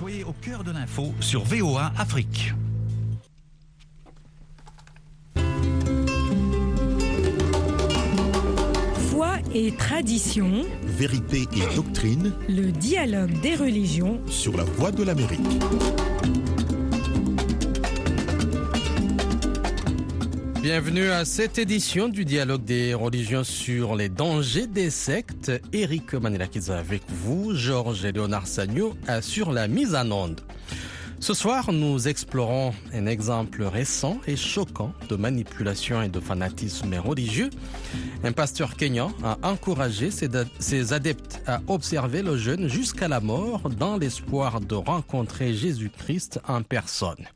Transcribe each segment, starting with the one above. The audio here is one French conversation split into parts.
Soyez au cœur de l'info sur VOA Afrique. Foi et tradition, Vérité et doctrine le dialogue des religions. sur la voie de l'Amérique. Bienvenue à cette édition du dialogue des religions sur les dangers des sectes. Eric Manelakiza avec vous, Georges et Léonard Sagno sur la mise en onde. Ce soir, nous explorons un exemple récent et choquant de manipulation et de fanatisme religieux. Un pasteur kényan a encouragé ses adeptes à observer le jeûne jusqu'à la mort dans l'espoir de rencontrer Jésus-Christ en personne.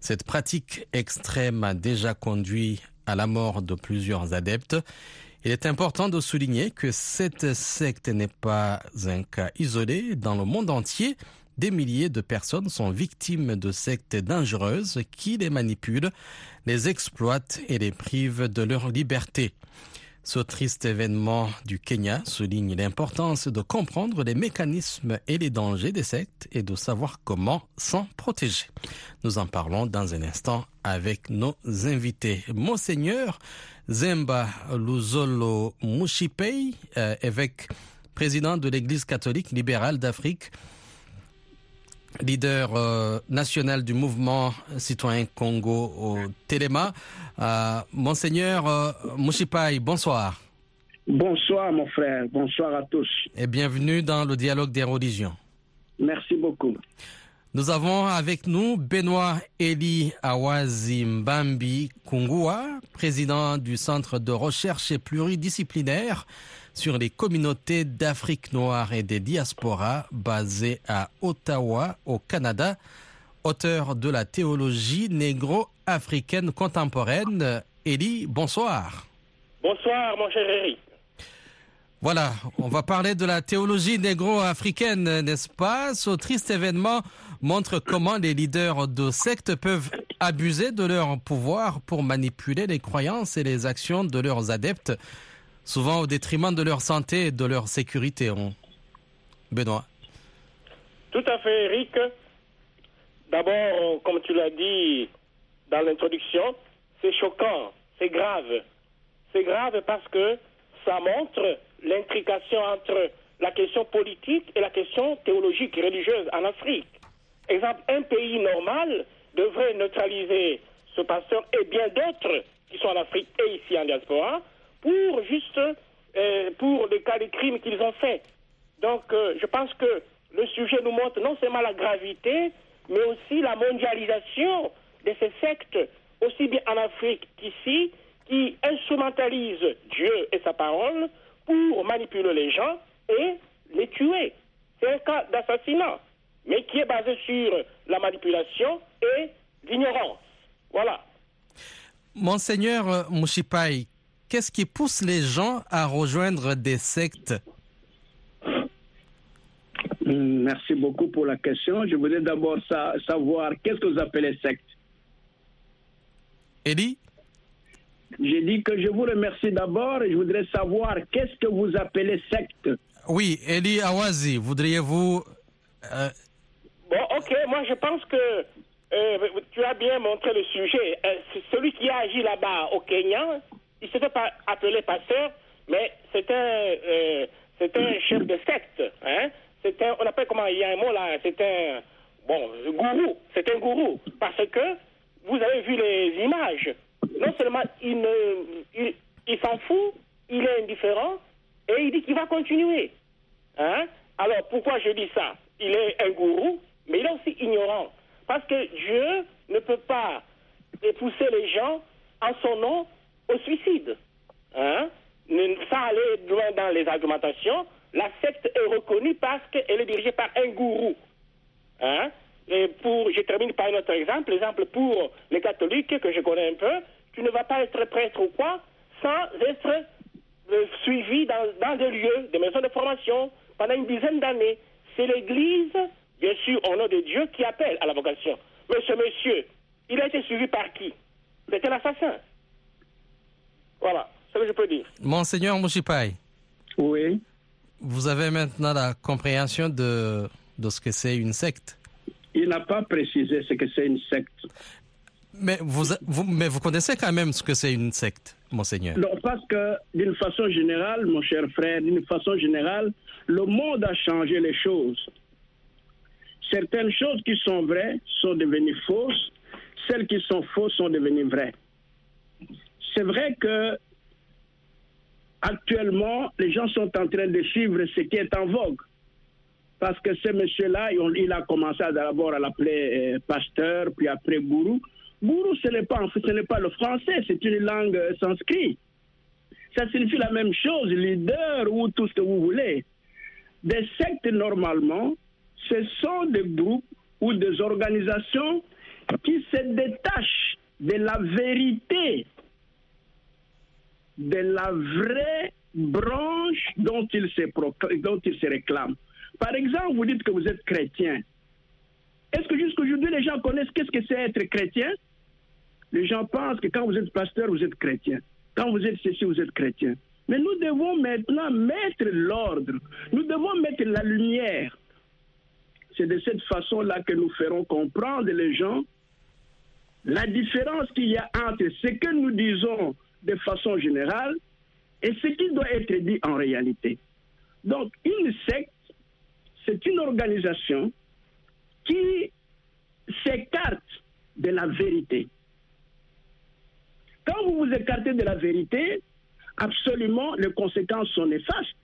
Cette pratique extrême a déjà conduit à la mort de plusieurs adeptes. Il est important de souligner que cette secte n'est pas un cas isolé. Dans le monde entier, des milliers de personnes sont victimes de sectes dangereuses qui les manipulent, les exploitent et les privent de leur liberté. Ce triste événement du Kenya souligne l'importance de comprendre les mécanismes et les dangers des sectes et de savoir comment s'en protéger. Nous en parlons dans un instant avec nos invités. Monseigneur Zemba Luzolo Mushipei, euh, évêque président de l'Église catholique libérale d'Afrique, leader euh, national du mouvement citoyen Congo au Téléma. Euh, Monseigneur euh, bonsoir Bonsoir mon frère, bonsoir à tous. et bienvenue dans le dialogue des religions. Merci beaucoup. Nous avons avec nous Benoît Eli Awazi Mbambi Kungua, président du Centre de recherche pluridisciplinaire sur les communautés d'Afrique noire et des diasporas basé à Ottawa, au Canada, auteur de la théologie négro-africaine contemporaine. Eli, bonsoir. Bonsoir, mon cher Eric. Voilà, on va parler de la théologie négro-africaine, n'est-ce pas? Ce triste événement montre comment les leaders de sectes peuvent abuser de leur pouvoir pour manipuler les croyances et les actions de leurs adeptes, souvent au détriment de leur santé et de leur sécurité. On- Benoît. Tout à fait, Eric. D'abord, comme tu l'as dit dans l'introduction, c'est choquant, c'est grave. C'est grave parce que ça montre l'intrication entre la question politique et la question théologique et religieuse en Afrique. Exemple, un pays normal devrait neutraliser ce pasteur et bien d'autres qui sont en Afrique et ici en diaspora pour juste euh, pour les cas de crimes qu'ils ont faits. Donc, euh, je pense que le sujet nous montre non seulement la gravité, mais aussi la mondialisation de ces sectes, aussi bien en Afrique qu'ici, qui instrumentalisent Dieu et sa parole pour manipuler les gens et les tuer. C'est un cas d'assassinat, mais qui est basé sur la manipulation et l'ignorance. Voilà. Monseigneur euh, Mushipai, qu'est-ce qui pousse les gens à rejoindre des sectes? Hum, Merci beaucoup pour la question. Je voudrais d'abord sa- savoir qu'est-ce que vous appelez secte? Eli J'ai dit que je vous remercie d'abord et je voudrais savoir qu'est-ce que vous appelez secte? Oui, Eli Awazi, voudriez-vous... euh, Bon, ok, moi je pense que euh, tu as bien montré le sujet. Euh, celui qui a agi là-bas au Kenya, il se fait pas appeler pasteur, mais c'est un, euh, un chef de secte. Hein? On appelle comment, il y a un mot là, c'est un, bon, gourou, c'est un gourou. Parce que vous avez vu les images. Non seulement il ne, il, il s'en fout, il est indifférent, et il dit qu'il va continuer. Hein? Alors, pourquoi je dis ça? Il est un gourou, mais il est aussi ignorant. Parce que Dieu ne peut pas pousser les gens en son nom au suicide. Hein? Sans aller loin dans les argumentations, la secte est reconnue parce qu'elle est dirigée par un gourou. Hein? Et pour, je termine par un autre exemple. Exemple pour les catholiques que je connais un peu, tu ne vas pas être prêtre ou quoi sans être euh, suivi dans, dans des lieux, des maisons de formation pendant une dizaine d'années. C'est l'Église, bien sûr, au nom de Dieu, qui appelle à la vocation. Mais ce monsieur, il a été suivi par qui? C'était l'assassin. Voilà, c'est ce que je peux dire. Monseigneur Mushipai, Oui. vous avez maintenant la compréhension de, de ce que c'est une secte. n'a pas précisé ce que c'est une secte. Mais vous, vous, mais vous connaissez quand même ce que c'est une secte, monseigneur. Non, parce que d'une façon générale, mon cher frère, d'une façon générale, le monde a changé les choses. Certaines choses qui sont vraies sont devenues fausses, celles qui sont fausses sont devenues vraies. C'est vrai que actuellement, les gens sont en train de suivre ce qui est en vogue. Parce que ce monsieur-là, il a commencé d'abord à l'appeler euh, pasteur, puis après gourou. Gourou, ce n'est pas, pas le français, c'est une langue euh, sanskrit. Ça signifie la même chose, leader ou tout ce que vous voulez. Des sectes, normalement, ce sont des groupes ou des organisations qui se détachent de la vérité, de la vraie branche dont ils se, dont ils se réclament. Par exemple, vous dites que vous êtes chrétien. Est-ce que jusqu'aujourd'hui les gens connaissent qu'est-ce que c'est être chrétien? Les gens pensent que quand vous êtes pasteur, vous êtes chrétien. Quand vous êtes ceci, vous êtes chrétien. Mais nous devons maintenant mettre l'ordre. Nous devons mettre la lumière. C'est de cette façon-là que nous ferons comprendre les gens la différence qu'il y a entre ce que nous disons de façon générale et ce qui doit être dit en réalité. Donc, une secte, c'est une organisation qui s'écarte de la vérité. Quand vous vous écartez de la vérité, absolument, les conséquences sont néfastes.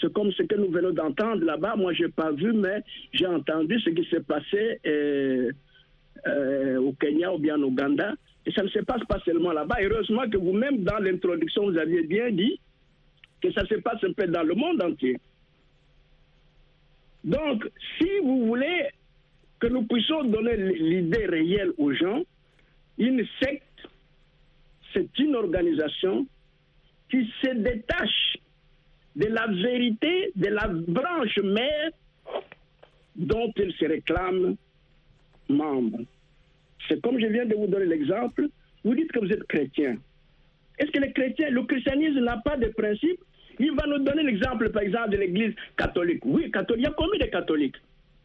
C'est comme ce que nous venons d'entendre là-bas. Moi, je n'ai pas vu, mais j'ai entendu ce qui s'est passé euh, euh, au Kenya ou bien en Ouganda. Et ça ne se passe pas seulement là-bas. Heureusement que vous-même, dans l'introduction, vous aviez bien dit que ça se passe un peu dans le monde entier. Donc, si vous voulez que nous puissions donner l'idée réelle aux gens, une secte, c'est une organisation qui se détache de la vérité, de la branche mère dont il se réclame membre. C'est comme je viens de vous donner l'exemple, vous dites que vous êtes chrétien. Est-ce que les chrétiens, le christianisme n'a pas de principe? Il va nous donner l'exemple, par exemple, de l'église catholique. Oui, catholique. Il y a combien de catholiques?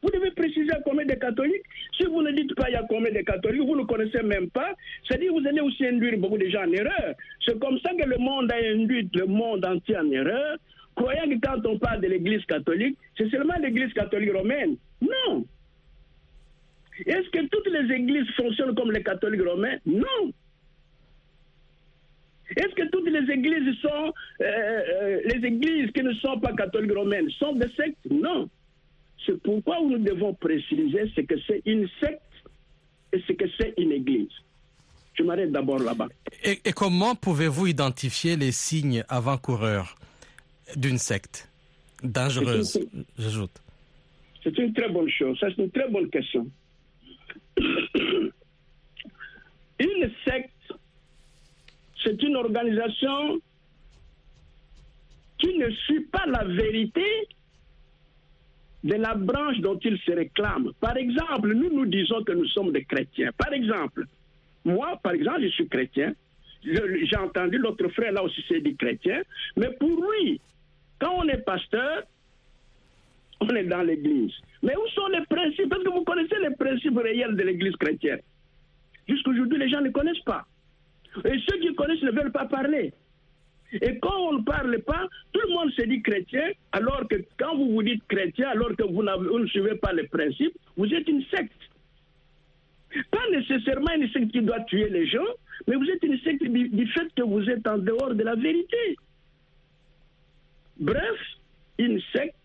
Vous devez préciser combien de catholiques. Si vous ne dites pas il y a combien de catholiques, vous ne connaissez même pas. C'est-à-dire vous allez aussi induire beaucoup de gens en erreur. C'est comme ça que le monde a induit le monde entier en erreur, croyant que quand on parle de l'église catholique, c'est seulement l'église catholique romaine. Non. Est-ce que toutes les églises fonctionnent comme les catholiques romains? Non. Est-ce que toutes les églises sont, euh, euh, les églises qui ne sont pas catholiques romaines sont des sectes? Non. C'est pourquoi nous devons préciser ce que c'est une secte et ce que c'est une église. Je m'arrête d'abord là-bas. Et, et, comment pouvez-vous identifier les signes avant-coureurs d'une secte dangereuse? J'ajoute. C'est une très bonne chose. Ça, c'est une très bonne question. Une secte, c'est une organisation qui ne suit pas la vérité de la branche dont il se réclame. Par exemple, nous nous disons que nous sommes des chrétiens. Par exemple, moi, par exemple, je suis chrétien. J'ai entendu l'autre frère là aussi c'est dit chrétien. Mais pour lui, quand on est pasteur, on est dans l'église. Mais où sont les principes? Parce que vous connaissez les principes réels de l'église chrétienne. Jusqu'aujourd'hui, les gens ne connaissent pas. Et ceux qui connaissent ne veulent pas parler. Et quand on ne parle pas, tout le monde se dit chrétien, alors que quand vous vous dites chrétien, alors que vous, ne suivez pas les principes, vous êtes une secte. Pas nécessairement une secte qui doit tuer les gens, mais vous êtes une secte du fait que vous êtes en dehors de la vérité. Bref, une secte,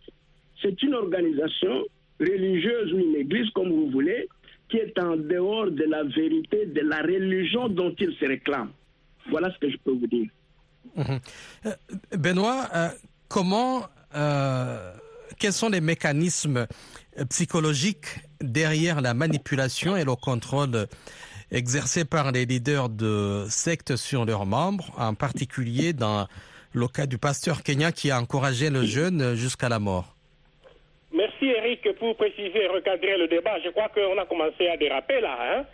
c'est une organisation religieuse ou une église, comme vous voulez, qui est en dehors de la vérité, de la religion dont il se réclame. Voilà ce que je peux vous dire. Mmh. Euh, Benoît, euh, comment, euh, quels sont les mécanismes psychologiques derrière la manipulation et le contrôle exercé par les leaders de sectes sur leurs membres, en particulier dans le cas du pasteur kenyan qui a encouragé le jeune jusqu'à la mort? Eric pour préciser et recadrer le débat. Je crois qu'on a commencé à déraper là. Hein?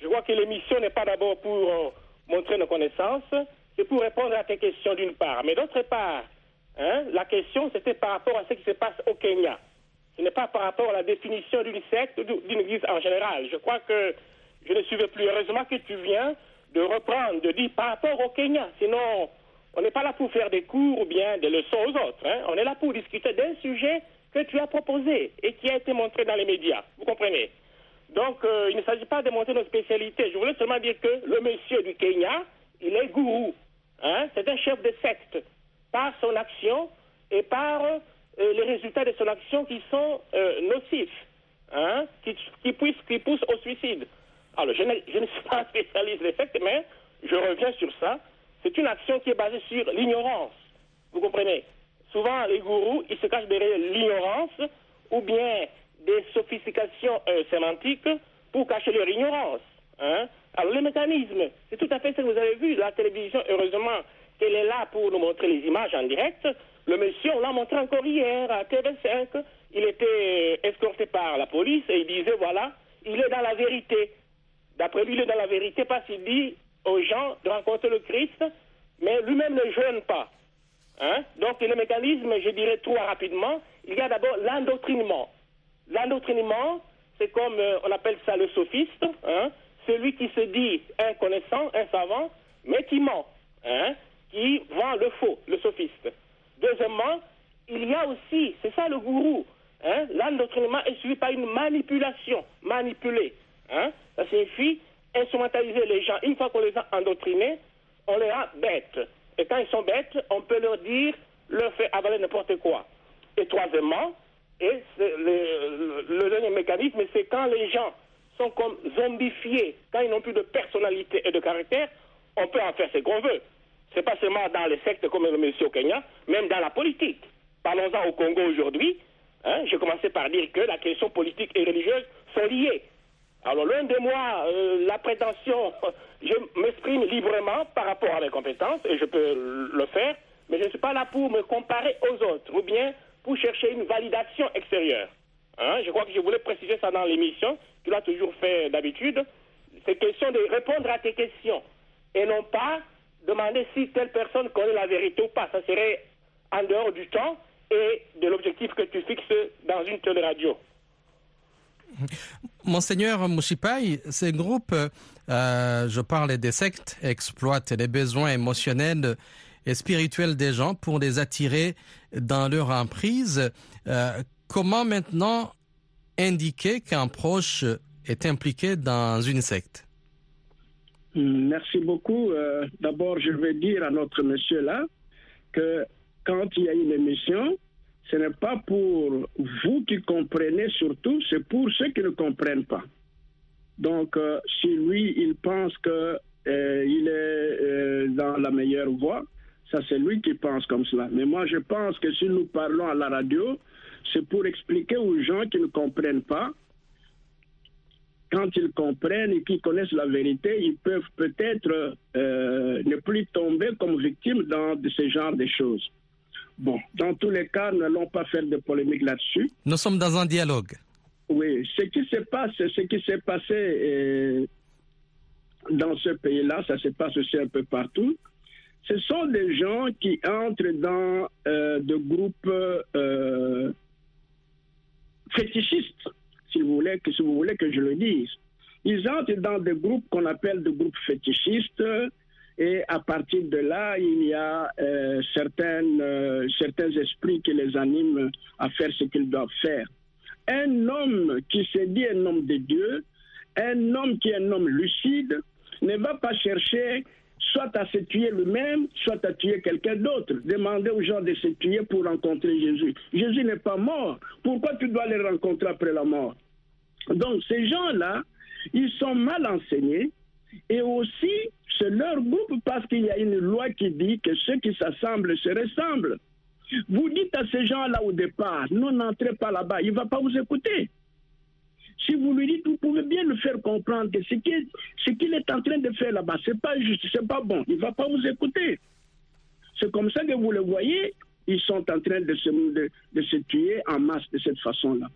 Je crois que l'émission n'est pas d'abord pour euh, montrer nos connaissances, c'est pour répondre à tes questions d'une part. Mais d'autre part, hein, la question c'était par rapport à ce qui se passe au Kenya. Ce n'est pas par rapport à la définition d'une secte ou d'une église en général. Je crois que je ne suivais plus. Heureusement que tu viens de reprendre, de dire par rapport au Kenya. Sinon, on n'est pas là pour faire des cours ou bien des leçons aux autres. Hein. On est là pour discuter d'un sujet que tu as proposé et qui a été montré dans les médias. Vous comprenez? Donc, euh, il ne s'agit pas de montrer nos spécialités. Je voulais seulement dire que le monsieur du Kenya, il est gourou. Hein? C'est un chef de secte par son action et par euh, les résultats de son action qui sont euh, nocifs, hein? qui, poussent, au suicide. Alors, je je ne suis pas spécialiste des sectes, mais je reviens sur ça. C'est une action qui est basée sur l'ignorance. Vous comprenez? Souvent, les gourous, ils se cachent derrière l'ignorance ou bien des sophistications euh, sémantiques pour cacher leur ignorance. Hein? Alors, le mécanisme, c'est tout à fait ce que vous avez vu. La télévision, heureusement, qu'elle est là pour nous montrer les images en direct. Le monsieur, on l'a montré encore hier à TV5. Il était escorté par la police et il disait, voilà, il est dans la vérité. D'après lui, il est dans la vérité parce qu'il dit aux gens de rencontrer le Christ, mais lui-même ne jeûne pas. Hein? Donc, le mécanisme, je dirais trop rapidement, il y a d'abord l'endoctrinement. L'endoctrinement, c'est comme euh, on appelle ça le sophiste, hein? celui qui se dit un connaissant, un savant, mais qui ment, hein? qui vend le faux, le sophiste. Deuxièmement, il y a aussi, c'est ça le gourou, l'endoctrinement est suivi par une manipulation, manipuler. Ça signifie instrumentaliser les gens. Une fois qu'on les a endoctrinés, on les rend bêtes. Et quand ils sont bêtes, on peut leur dire, leur faire avaler n'importe quoi. Et troisièmement, et le, dernier mécanisme, c'est quand les gens sont comme zombifiés, quand ils n'ont plus de personnalité et de caractère, on peut en faire ce qu'on veut. C'est pas seulement dans les sectes comme le monsieur au Kenya, même dans la politique. Parlons-en au Congo aujourd'hui. Hein, J'ai commencé par dire que la question politique et religieuse sont liées. Alors, loin de moi, euh, la prétention, je m'exprime librement par rapport à mes compétences, et je peux le faire, mais je ne suis pas là pour me comparer aux autres, ou bien pour chercher une validation extérieure. Hein? Je crois que je voulais préciser ça dans l'émission, tu l'as toujours fait d'habitude. C'est question de répondre à tes questions, et non pas demander si telle personne connaît la vérité ou pas. Ça serait en dehors du temps et de l'objectif que tu fixes dans une telle radio. Monseigneur Mouchipaï, ces groupes, euh, je parle des sectes, exploitent les besoins émotionnels et spirituels des gens pour les attirer dans leur emprise. Euh, comment maintenant indiquer qu'un proche est impliqué dans une secte? Merci beaucoup. Euh, D'abord, je vais dire à notre monsieur là que quand il y a une émission, ce n'est pas pour vous qui comprenez surtout, c'est pour ceux qui ne comprennent pas. Donc, euh, si lui, il pense qu'il euh, est euh, dans la meilleure voie, ça c'est lui qui pense comme cela. Mais moi, je pense que si nous parlons à la radio, c'est pour expliquer aux gens qui ne comprennent pas. Quand ils comprennent et qu'ils connaissent la vérité, ils peuvent peut-être ne plus tomber comme victimes dans ce genre de choses. Bon, dans tous les cas, n'allons pas faire de polémique là-dessus. Nous sommes dans un dialogue. Oui, ce qui se passe, ce qui s'est passé euh, dans ce pays-là, ça se passe aussi un peu partout. Ce sont des gens qui entrent dans euh, des groupes euh, fétichistes, si vous, voulez, que, si vous voulez que je le dise. Ils entrent dans des groupes qu'on appelle des groupes fétichistes, et à partir de là, il y a euh, euh, certains esprits qui les animent à faire ce qu'ils doivent faire. Un homme qui se dit un homme de Dieu, un homme qui est un homme lucide, ne va pas chercher soit à se tuer lui-même, soit à tuer quelqu'un d'autre. Demander aux gens de se tuer pour rencontrer Jésus. Jésus n'est pas mort. Pourquoi tu dois les rencontrer après la mort? Donc ces gens-là, ils sont mal enseignés et aussi c'est leur groupe parce qu'il y a une loi qui dit que ceux qui s'assemblent se ressemblent. Vous dites à ces gens-là au départ, non, n'entrez pas là-bas, il ne va pas vous écouter. Si vous lui dites, vous pouvez bien le faire comprendre que ce qu'il est en train de faire là-bas, ce n'est pas juste, ce n'est pas bon, il ne va pas vous écouter. C'est comme ça que vous le voyez, ils sont en train de se, de, de se tuer en masse de cette façon-là.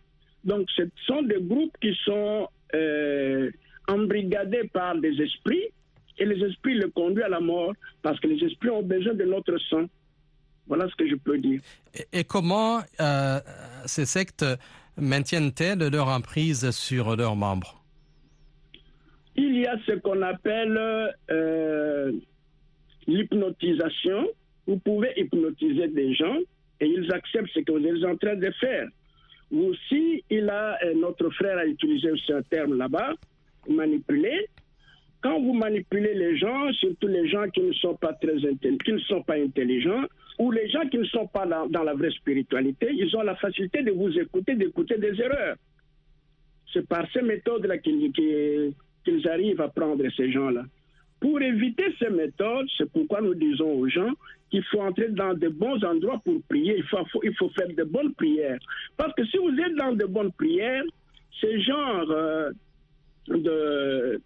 Donc, ce sont des groupes qui sont euh, embrigadés par des esprits et les esprits le conduisent à la mort parce que les esprits ont besoin de notre sang. Voilà ce que je peux dire. Et, comment euh, ces sectes maintiennent-elles leur emprise sur leurs membres? Il y a ce qu'on appelle euh, l'hypnotisation. Vous pouvez hypnotiser des gens et ils acceptent ce que vous êtes en train de faire. Ou aussi, il a, euh, notre frère a utilisé un terme là-bas, manipuler. Quand vous manipulez les gens, surtout les gens qui ne sont pas très intelligents, qui ne sont pas intelligents, ou les gens qui ne sont pas dans, la vraie spiritualité, ils ont la facilité de vous écouter, d'écouter des erreurs. C'est par ces méthodes-là qu'ils arrivent à prendre ces gens-là. Pour éviter ces méthodes, c'est pourquoi nous disons aux gens qu'il faut entrer dans de bons endroits pour prier. Il faut, faut- il faut faire de bonnes prières. Parce que si vous êtes dans de bonnes prières, ce genre euh, de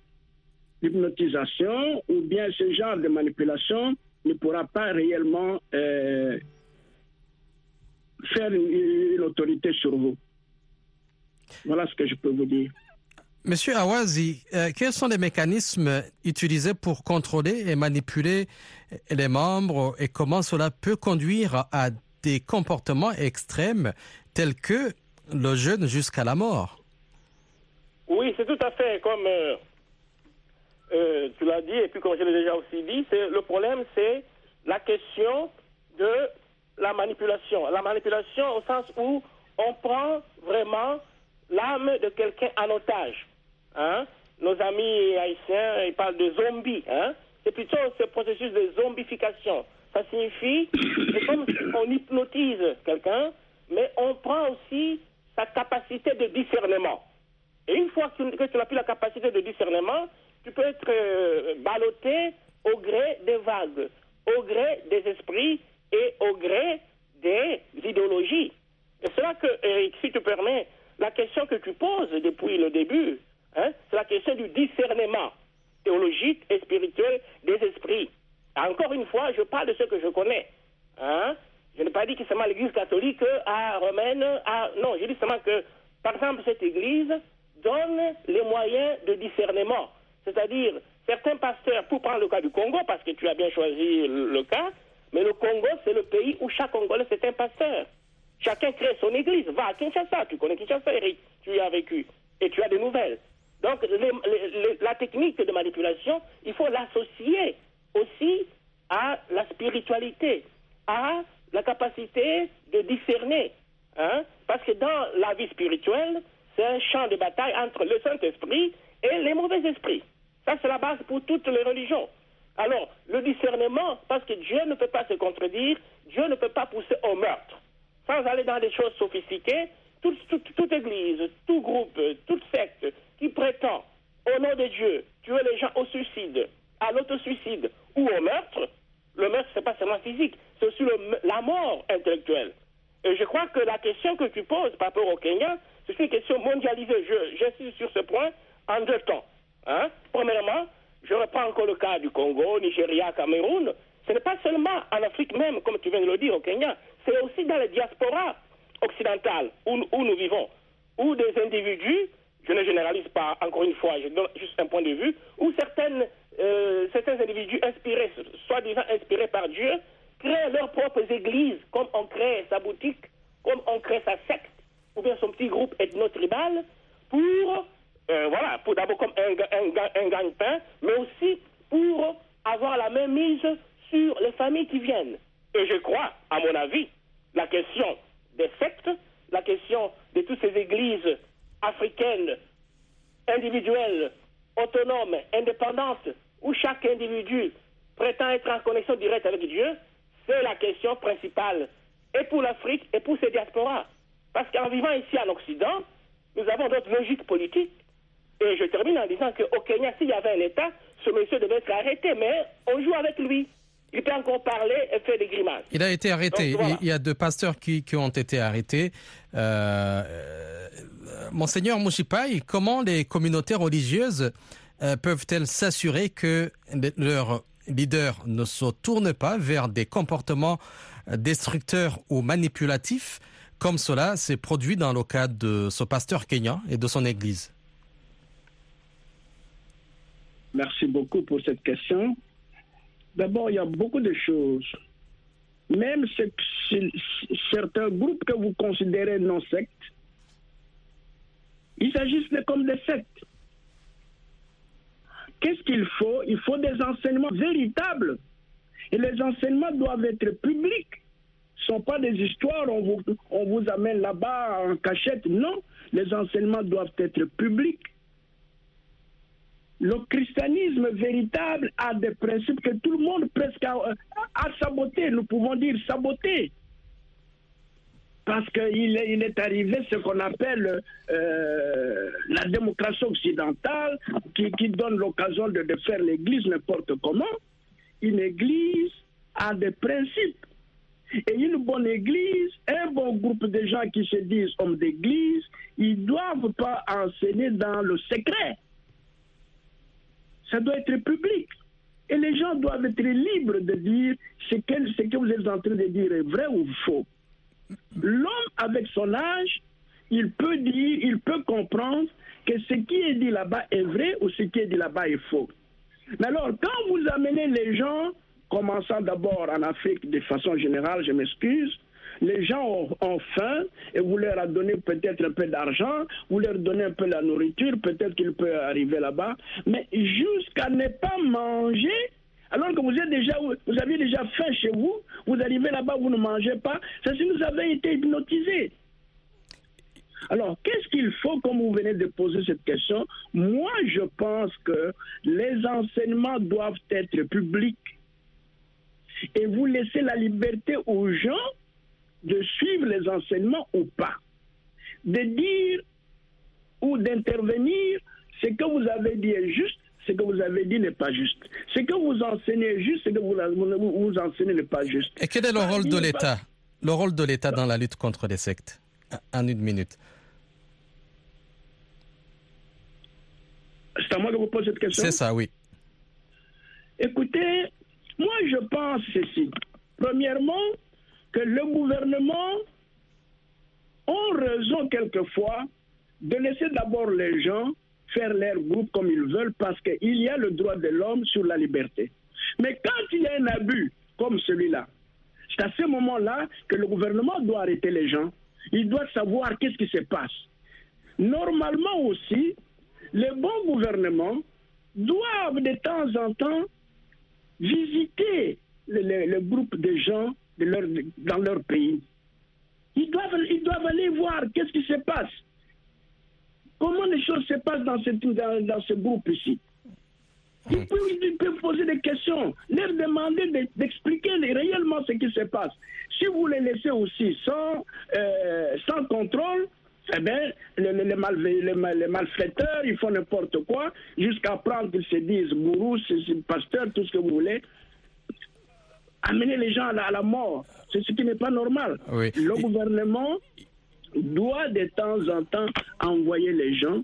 d'hypnotisation ou bien ce genre de manipulation ne pourra pas réellement euh, faire une, une autorité sur vous. Voilà ce que je peux vous dire. Monsieur Awazi, euh, quels sont les mécanismes utilisés pour contrôler et manipuler les membres et comment cela peut conduire à des comportements extrêmes tels que le jeûne jusqu'à la mort? Oui, c'est tout à fait comme euh, euh, tu l'as dit, et puis comme je l'ai déjà aussi dit, le problème, c'est la question de la manipulation. La manipulation au sens où on prend vraiment l'âme de quelqu'un en otage. Hein? Nos amis haïtiens, ils parlent de zombies. Hein? C'est plutôt ce processus de zombification. Ça signifie, c'est comme si on hypnotise quelqu'un, mais on prend aussi sa capacité de discernement. Et une fois que tu n'as plus la capacité de discernement, tu peux être euh, ballotté au gré des vagues, au gré des esprits et au gré des idéologies. C'est là que, Eric, si tu permets, la question que tu poses depuis le début, hein, c'est la question du discernement théologique et spirituel des esprits. Encore une fois, je parle de ce que je connais. Hein. Je n'ai pas dit que seulement l'Église catholique à romaine. À... Non, je dis seulement que, par exemple, cette Église donne les moyens de discernement. C'est-à-dire, certains pasteurs, pour prendre le cas du Congo, parce que tu as bien choisi le, cas, mais le Congo, c'est le pays où chaque Congolais, c'est un pasteur. Chacun crée son église. Va à Kinshasa. Tu connais Kinshasa, Eric. Tu y as vécu. Et tu as des nouvelles. Donc, la technique de manipulation, il faut l'associer aussi à la spiritualité, à la capacité de discerner. Hein? Parce que dans la vie spirituelle, c'est un champ de bataille entre le Saint-Esprit et les mauvais esprits. Ça, c'est la base pour toutes les religions. Alors, le discernement, parce que Dieu ne peut pas se contredire, Dieu ne peut pas pousser au meurtre. Sans aller dans des choses sophistiquées, toute, église, tout groupe, toute secte qui prétend, au nom de Dieu, tuer les gens au suicide, à l'autosuicide ou au meurtre, le meurtre, c'est pas seulement physique, c'est aussi la mort intellectuelle. Et je crois que la question que tu poses par rapport au Kenya, c'est une question mondialisée J'insiste sur ce point en deux temps. Hein? Premièrement, je reprends encore le cas du Congo, Nigeria, Cameroun. Ce n'est pas seulement en Afrique même, comme tu viens de le dire, au Kenya, c'est aussi dans les diasporas occidentales où, nous- où nous vivons, où des individus, je ne généralise pas encore une fois, je donne juste un point de vue, où certaines, euh, certains individus inspirés, soi-disant inspirés par Dieu, créent leurs propres églises, comme on crée sa boutique, comme on crée sa secte, ou bien son petit groupe ethno-tribal, pour, euh, voilà, d'abord comme un, un, un gagne-pain, mais aussi pour avoir la même mise sur les familles qui viennent. Et je crois, à mon avis, la question des sectes, la question de toutes ces églises africaines, individuelles, autonomes, indépendantes, où chaque individu prétend être en connexion directe avec Dieu, c'est la question principale, et pour l'Afrique et pour ses diasporas. Parce qu'en vivant ici en Occident, nous avons d'autres logiques politiques. Et je termine en disant qu'au Kenya, s'il y avait un État, ce monsieur devait être arrêté, mais on joue avec lui. Il peut encore parler et faire des grimaces. Il a été arrêté. Donc, voilà. Il y a deux pasteurs qui, qui ont été arrêtés. Euh, euh, Monseigneur Mouchipaï, comment les communautés religieuses euh, peuvent-elles s'assurer que leurs leaders ne se tournent pas vers des comportements destructeurs ou manipulatifs, comme cela s'est produit dans le cas de ce pasteur kenyan et de son église? Merci beaucoup pour cette question. D'abord, il y a beaucoup de choses. Même ce- ce- certains groupes que vous considérez non sectes, Ils s'agissent comme des sectes. Qu'est-ce qu'il faut? Il faut des enseignements véritables. Et les enseignements doivent être publics. Ce ne sont pas des histoires, on vous, on vous amène là-bas en cachette. Non, les enseignements doivent être publics. Le christianisme véritable a des principes que tout le monde presque a, a saboté. Nous pouvons dire saboté parce qu'il est, arrivé ce qu'on appelle euh, la démocratie occidentale qui, qui donne l'occasion de, de faire l'Église n'importe comment. Une Église a des principes. Et une bonne Église, un bon groupe de gens qui se disent hommes d'Église, ils ne doivent pas enseigner dans le secret. Ça doit être public. Et les gens doivent être libres de dire ce que, ce que vous êtes en train de dire est vrai ou faux. L'homme, avec son âge, il peut dire, il peut comprendre que ce qui est dit là-bas est vrai ou ce qui est dit là-bas est faux. Mais alors, quand vous amenez les gens, commençant d'abord en Afrique de façon générale, je m'excuse, les gens ont, faim et vous leur donnez peut-être un peu d'argent, vous leur donnez un peu la nourriture, peut-être qu'il peut arriver là-bas, mais jusqu'à ne pas manger, alors que vous, êtes déjà, vous aviez déjà faim chez vous, vous arrivez là-bas, vous ne mangez pas, c'est si vous avez été hypnotisé. Alors, qu'est-ce qu'il faut, comme vous venez de poser cette question? Moi, je pense que les enseignements doivent être publics. Et vous laissez la liberté aux gens de suivre les enseignements ou pas, de dire ou d'intervenir, ce que vous avez dit est juste, ce que vous avez dit n'est pas juste. Ce que vous enseignez est juste, ce que vous, vous, vous enseignez n'est pas juste. Et quel est le rôle de l'État? Le rôle de l'État dans la lutte contre les sectes? En une minute. C'est à moi que vous posez cette question? C'est ça, oui. Écoutez, moi je pense ceci. Premièrement, que le gouvernement a raison quelquefois de laisser d'abord les gens faire leur groupe comme ils veulent parce qu'il y a le droit de l'homme sur la liberté. Mais quand il y a un abus comme celui-là, c'est à ce moment-là que le gouvernement doit arrêter les gens. Il doit savoir qu'est-ce qui se passe. Normalement aussi, les bons gouvernements doivent de temps en temps visiter le, le, groupe de gens de leur, dans leur pays. Ils doivent, ils doivent aller voir qu'est-ce qui se passe. Comment les choses se passent dans ce, dans, dans ce groupe ici. Ils peuvent, ils peuvent, poser des questions, leur demander d'expliquer réellement ce qui se passe. Si vous les laissez aussi sans, euh, sans contrôle, eh bien, les, les, mal, les, malfaiteurs, ils font n'importe quoi, jusqu'à prendre qu'ils se disent gourous, pasteurs, tout ce que vous voulez. Amener les gens à la, à la mort, c'est ce qui n'est pas normal. Oui. Le gouvernement doit de temps en temps envoyer les gens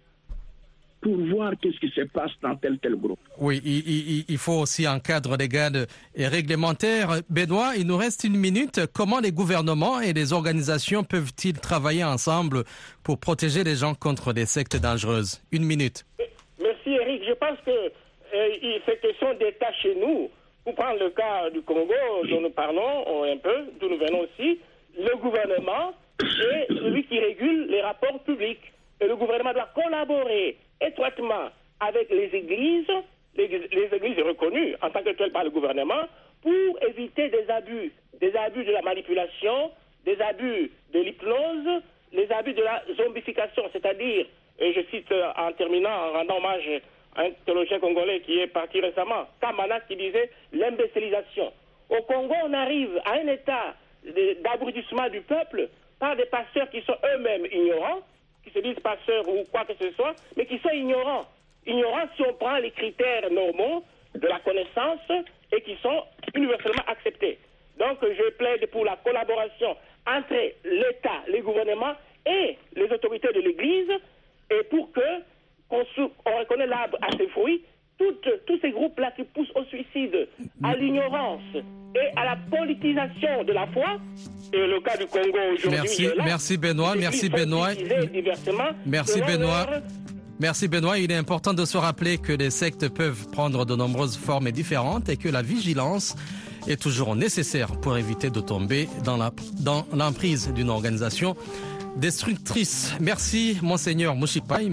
pour voir qu'est-ce qui se passe dans tel tel groupe. Oui, il, il, il faut aussi un cadre légal et réglementaire. Benoît, il nous reste une minute. Comment les gouvernements et les organisations peuvent-ils travailler ensemble pour protéger les gens contre des sectes dangereuses? Une minute. Merci Eric. Je pense que euh, cette question d'État chez nous, prendre le cas du Congo dont nous parlons un peu, d'où nous venons aussi, le gouvernement est celui qui régule les rapports publics. Et le gouvernement doit collaborer étroitement avec les églises, les, églises reconnues en tant que telles par le gouvernement, pour éviter des abus, des abus de la manipulation, des abus de l'hypnose, les abus de la zombification, c'est-à-dire, et je cite en terminant, en rendant hommage un théologien congolais qui est parti récemment, Kamana, qui disait l'imbécilisation. Au Congo, on arrive à un état d'abrutissement du peuple par des pasteurs qui sont eux-mêmes ignorants, qui se disent pasteurs ou quoi que ce soit, mais qui sont ignorants. Ignorants si on prend les critères normaux de la connaissance et qui sont universellement acceptés. Donc je plaide pour la collaboration entre l'État, les gouvernements et les autorités de l'Église et pour que reconnaît l'arbre à ses fruits tous ces groupes-là qui poussent au suicide, à l'ignorance et à la politisation de la foi. Et le cas du Congo aujourd'hui. Merci, là, merci Benoît, merci Benoît. Merci Benoît. Leur... Merci Benoît. Il est important de se rappeler que les sectes peuvent prendre de nombreuses formes différentes et que la vigilance est toujours nécessaire pour éviter de tomber dans l'emprise dans d'une organisation destructrice. Merci, Monseigneur Mouchipaï.